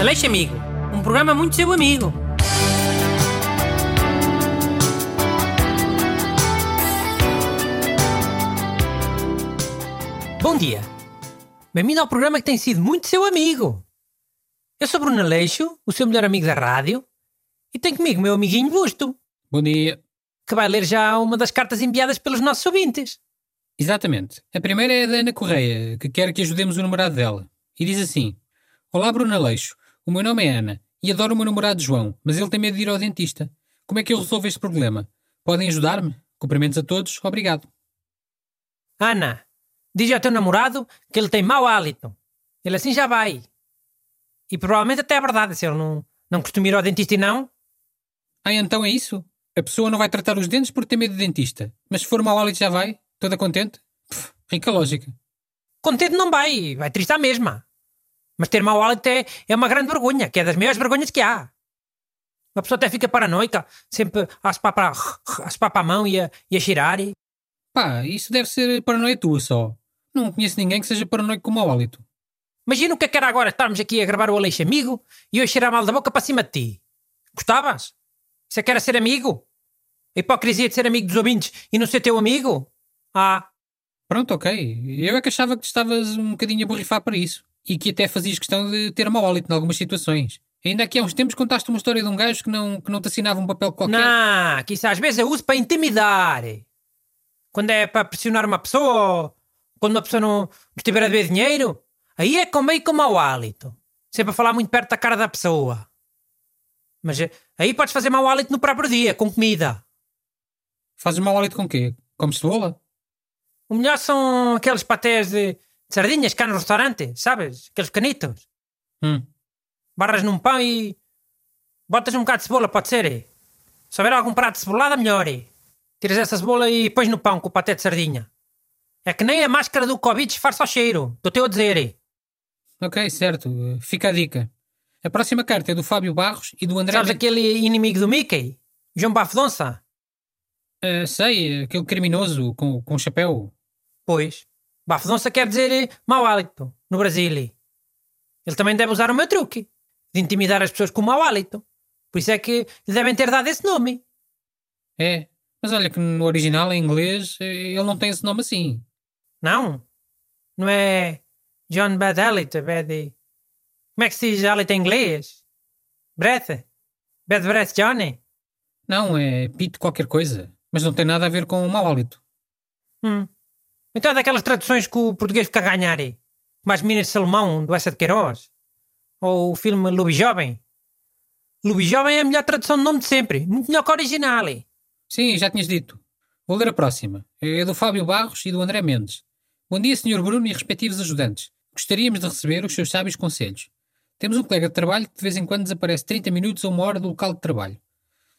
Aleixo Amigo, um programa muito seu amigo. Bom dia. Bem-vindo ao programa que tem sido muito seu amigo. Eu sou Bruno Aleixo, o seu melhor amigo da rádio, e tenho comigo o meu amiguinho Busto, Bom dia. que vai ler já uma das cartas enviadas pelos nossos ouvintes. Exatamente. A primeira é da Ana Correia, que quer que ajudemos o namorado dela. E diz assim: Olá, Bruno Aleixo. O meu nome é Ana e adoro o meu namorado João, mas ele tem medo de ir ao dentista. Como é que eu resolvo este problema? Podem ajudar-me? Cumprimentos a todos. Obrigado. Ana, diz ao teu namorado que ele tem mau hálito. Ele assim já vai. E provavelmente até é verdade, se ele não, não costuma ir ao dentista e não. Ah, então é isso? A pessoa não vai tratar os dentes porque tem medo de dentista. Mas se for mau hálito já vai? Toda contente? Pff, rica lógica. Contente não vai, vai triste à mesma. Mas ter mau hálito é, é uma grande vergonha, que é das maiores vergonhas que há. Uma pessoa até fica paranoica, sempre a aspar para, a aspar para a mão e a, e a cheirar. E... Pá, isso deve ser paranoia tua só. Não conheço ninguém que seja paranoico com mau hálito. Imagina o que é que era agora estarmos aqui a gravar o Aleixo Amigo e eu cheirar mal da boca para cima de ti. Gostavas? Isso é que era ser amigo? A hipocrisia de ser amigo dos ouvintes e não ser teu amigo? Ah, Pronto, ok. Eu é que achava que estavas um bocadinho a borrifar para isso. E que até fazias questão de ter mau hálito em algumas situações. Ainda aqui há uns tempos contaste uma história de um gajo que não, que não te assinava um papel qualquer. não, que isso às vezes eu uso para intimidar. Quando é para pressionar uma pessoa ou quando uma pessoa não, estiver a dever dinheiro, aí é com meio com mau hálito. Sempre a falar muito perto da cara da pessoa. Mas eh, aí podes fazer mau hálito no próprio dia, com comida. Fazes mau hálito com quê? Como cebola? O melhor são aqueles patés de, de sardinhas cá no restaurante, sabes? Aqueles canitos. Hum. Barras num pão e botas um bocado de cebola, pode ser? eh? Se houver algum prato de cebolada, melhor. eh? Tiras essa cebola e pões no pão com o paté de sardinha. É que nem a máscara do Covid disfarça o cheiro. Estou-te a dizer. eh? Ok, certo. Fica a dica. A próxima carta é do Fábio Barros e do André. Sabes aquele inimigo do Mickey? João Bafodonça? Uh, sei, aquele criminoso com, com o chapéu. Pois. Bafodonça quer dizer eh, mau hálito no Brasil. Ele também deve usar o meu truque de intimidar as pessoas com mau hálito. Por isso é que lhe devem ter dado esse nome. É. Mas olha que no original, em inglês, eh, ele não tem esse nome assim. Não? Não é John Bad Hálito, Bad... Como é que se diz hálito em inglês? Breath? Bad Breath Johnny? Não, é Pete qualquer coisa. Mas não tem nada a ver com o mau hálito. Hum. Então é daquelas traduções que o português fica a ganhar. eh? Como as Minas de Salomão, do Essa de Queiroz. Ou o filme Lubi Jovem. Jovem é a melhor tradução de nome de sempre. Muito melhor que o original. eh? Sim, já tinhas dito. Vou ler a próxima. É do Fábio Barros e do André Mendes. Bom dia, Sr. Bruno e respectivos ajudantes. Gostaríamos de receber os seus sábios conselhos. Temos um colega de trabalho que de vez em quando desaparece 30 minutos ou uma hora do local de trabalho.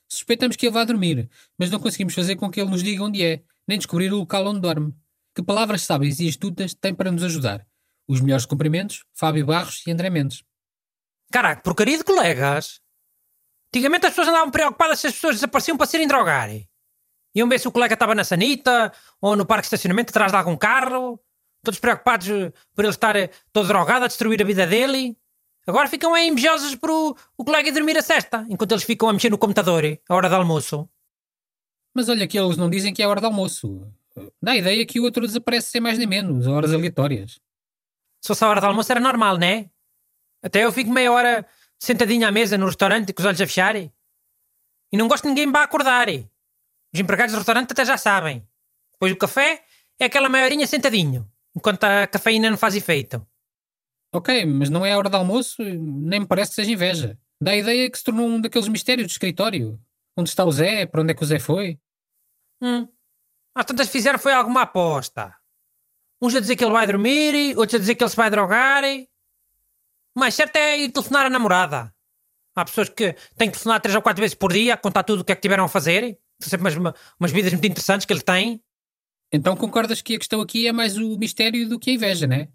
Suspeitamos que ele vá dormir, mas não conseguimos fazer com que ele nos diga onde é, nem descobrir o local onde dorme. Que palavras sábias e astutas tem para nos ajudar? Os melhores cumprimentos, Fábio Barros e André Mendes. Caraca, porcaria de colegas. Antigamente as pessoas andavam preocupadas se as pessoas desapareciam para se irem drogar. Iam ver se o colega estava na sanita ou no parque de estacionamento atrás de algum carro. Todos preocupados eh, por ele estar eh, todo drogado a destruir a vida dele. Agora ficam aí invejosos por o, o colega ir dormir a cesta, enquanto eles ficam a mexer no computador eh, à hora do almoço. Mas olha que eles não dizem que é a hora do almoço. Dá a ideia que o outro desaparece sem mais nem menos, a horas aleatórias. Se fosse a hora do almoço era normal, né? Até eu fico meia hora sentadinho à mesa no restaurante com os olhos a fechar. E não gosto de ninguém me vá acordar. Os empregados do restaurante até já sabem. Depois o café é aquela meia horinha sentadinho, enquanto a cafeína não faz efeito. Ok, mas não é a hora do almoço, nem me parece que seja inveja. Dá a ideia que se tornou um daqueles mistérios do escritório. Onde está o Zé? Para onde é que o Zé foi? Hum. Às tantas fizeram foi alguma aposta. Uns a dizer que ele vai dormir, outros a dizer que ele se vai drogar. O mais certo é ir telefonar à namorada. Há pessoas que têm que telefonar três ou quatro vezes por dia, a contar tudo o que é que tiveram a fazer. São sempre umas, umas vidas muito interessantes que ele tem. Então concordas que a questão aqui é mais o mistério do que a inveja, né?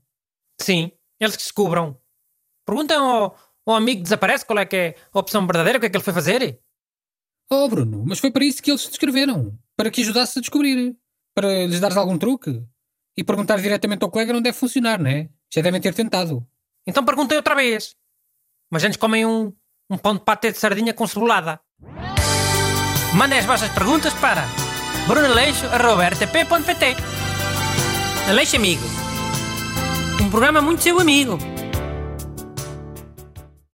Sim, eles que descubram. Perguntam ao, ao amigo que desaparece qual é que é a opção verdadeira, o que é que ele foi fazer. Oh, Bruno, mas foi para isso que eles te escreveram para que ajudasse a descobrir, para lhes dares algum truque. E perguntar diretamente ao colega não deve é funcionar, não é? Já devem ter tentado. Então perguntei outra vez. Mas antes comem um, um pão de patê de sardinha com cebolada. Mandem as vossas perguntas para brunaleixo.rtp.pt Aleixo Amigo. Um programa muito seu amigo.